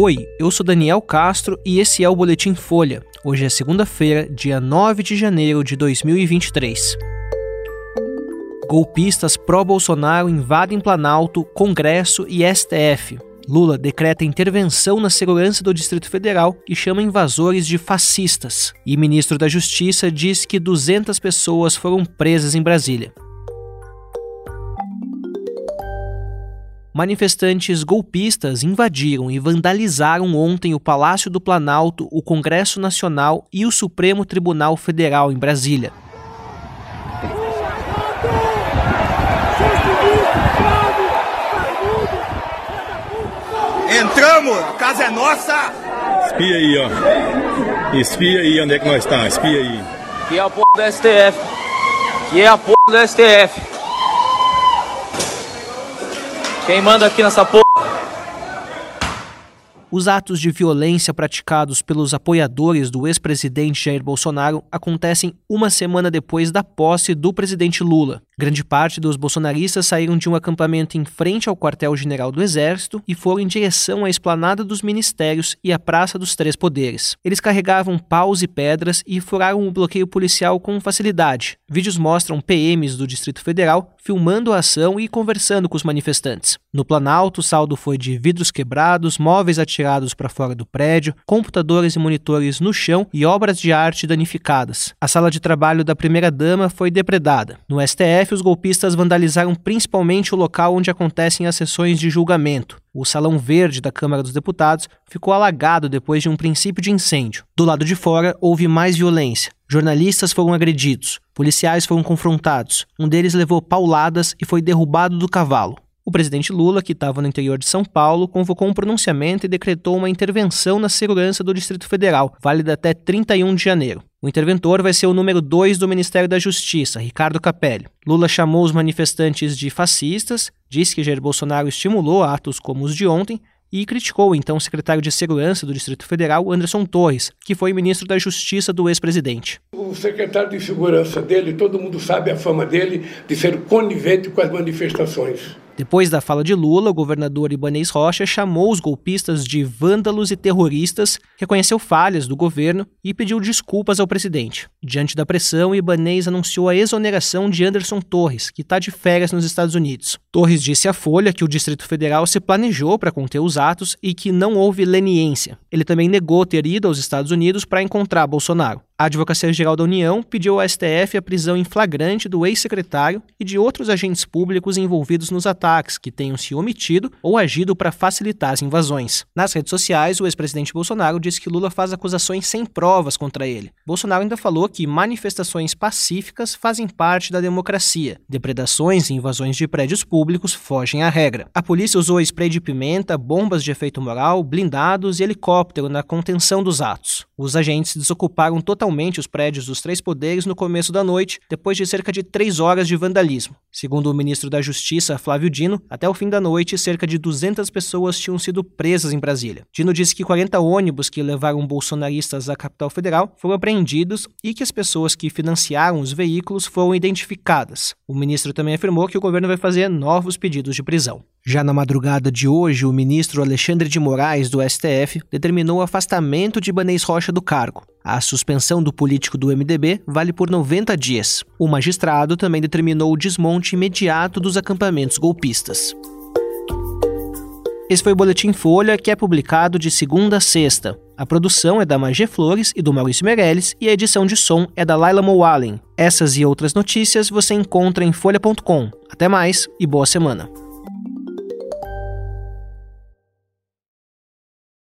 Oi, eu sou Daniel Castro e esse é o Boletim Folha. Hoje é segunda-feira, dia 9 de janeiro de 2023. Golpistas pró-Bolsonaro invadem Planalto, Congresso e STF. Lula decreta intervenção na segurança do Distrito Federal e chama invasores de fascistas. E ministro da Justiça diz que 200 pessoas foram presas em Brasília. Manifestantes golpistas invadiram e vandalizaram ontem o Palácio do Planalto, o Congresso Nacional e o Supremo Tribunal Federal em Brasília. Entramos, a casa é nossa! Espia aí, ó. Espia aí onde é que nós estamos, tá, espia aí. Que é a porra do STF. Que é a porra do STF. Quem manda aqui nessa porra? Os atos de violência praticados pelos apoiadores do ex-presidente Jair Bolsonaro acontecem uma semana depois da posse do presidente Lula. Grande parte dos bolsonaristas saíram de um acampamento em frente ao quartel-general do Exército e foram em direção à esplanada dos ministérios e à Praça dos Três Poderes. Eles carregavam paus e pedras e furaram o bloqueio policial com facilidade. Vídeos mostram PMs do Distrito Federal filmando a ação e conversando com os manifestantes. No Planalto, o saldo foi de vidros quebrados, móveis atirados para fora do prédio, computadores e monitores no chão e obras de arte danificadas. A sala de trabalho da primeira-dama foi depredada. No STF, os golpistas vandalizaram principalmente o local onde acontecem as sessões de julgamento. O Salão Verde da Câmara dos Deputados ficou alagado depois de um princípio de incêndio. Do lado de fora, houve mais violência. Jornalistas foram agredidos, policiais foram confrontados. Um deles levou pauladas e foi derrubado do cavalo. O presidente Lula, que estava no interior de São Paulo, convocou um pronunciamento e decretou uma intervenção na segurança do Distrito Federal, válida até 31 de janeiro. O interventor vai ser o número 2 do Ministério da Justiça, Ricardo Capelli. Lula chamou os manifestantes de fascistas, disse que Jair Bolsonaro estimulou atos como os de ontem e criticou então o secretário de Segurança do Distrito Federal, Anderson Torres, que foi ministro da Justiça do ex-presidente. O secretário de Segurança dele, todo mundo sabe a fama dele de ser conivente com as manifestações. Depois da fala de Lula, o governador Ibanez Rocha chamou os golpistas de vândalos e terroristas, reconheceu falhas do governo e pediu desculpas ao presidente. Diante da pressão, Ibanez anunciou a exoneração de Anderson Torres, que está de férias nos Estados Unidos. Torres disse à Folha que o Distrito Federal se planejou para conter os atos e que não houve leniência. Ele também negou ter ido aos Estados Unidos para encontrar Bolsonaro. A Advocacia Geral da União pediu ao STF a prisão em flagrante do ex-secretário e de outros agentes públicos envolvidos nos ataques que tenham se omitido ou agido para facilitar as invasões. Nas redes sociais, o ex-presidente Bolsonaro disse que Lula faz acusações sem provas contra ele. Bolsonaro ainda falou que manifestações pacíficas fazem parte da democracia. Depredações e invasões de prédios públicos fogem à regra. A polícia usou spray de pimenta, bombas de efeito moral, blindados e helicóptero na contenção dos atos. Os agentes desocuparam totalmente os prédios dos três poderes no começo da noite, depois de cerca de três horas de vandalismo. Segundo o ministro da Justiça, Flávio Dino, até o fim da noite, cerca de 200 pessoas tinham sido presas em Brasília. Dino disse que 40 ônibus que levaram bolsonaristas à capital federal foram apreendidos e que as pessoas que financiaram os veículos foram identificadas. O ministro também afirmou que o governo vai fazer novos pedidos de prisão. Já na madrugada de hoje, o ministro Alexandre de Moraes, do STF, determinou o afastamento de Banês Rocha do cargo. A suspensão do político do MDB vale por 90 dias. O magistrado também determinou o desmonte imediato dos acampamentos golpistas. Esse foi o Boletim Folha, que é publicado de segunda a sexta. A produção é da Magé Flores e do Maurício Meirelles e a edição de som é da Laila Mowallen. Essas e outras notícias você encontra em folha.com. Até mais e boa semana.